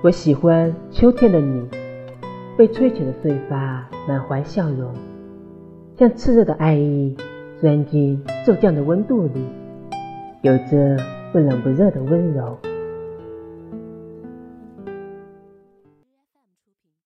我喜欢秋天的你被吹起的碎发满怀笑容像炽热的爱意钻进骤降的温度里有着不冷不热的温柔。